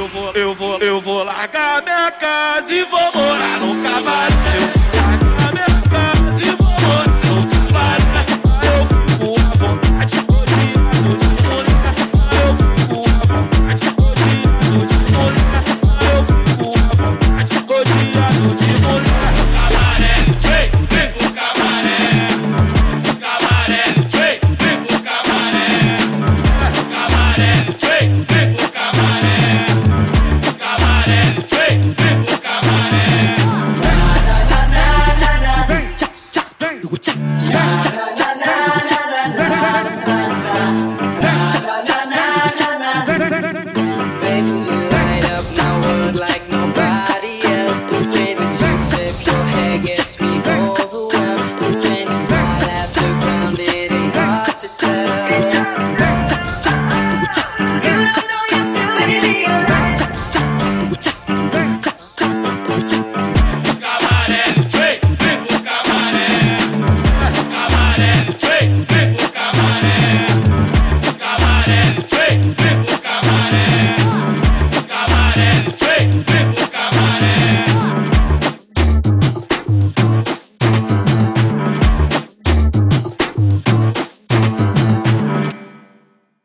Eu vou, eu vou, eu vou largar minha casa e vou morar no cavalo.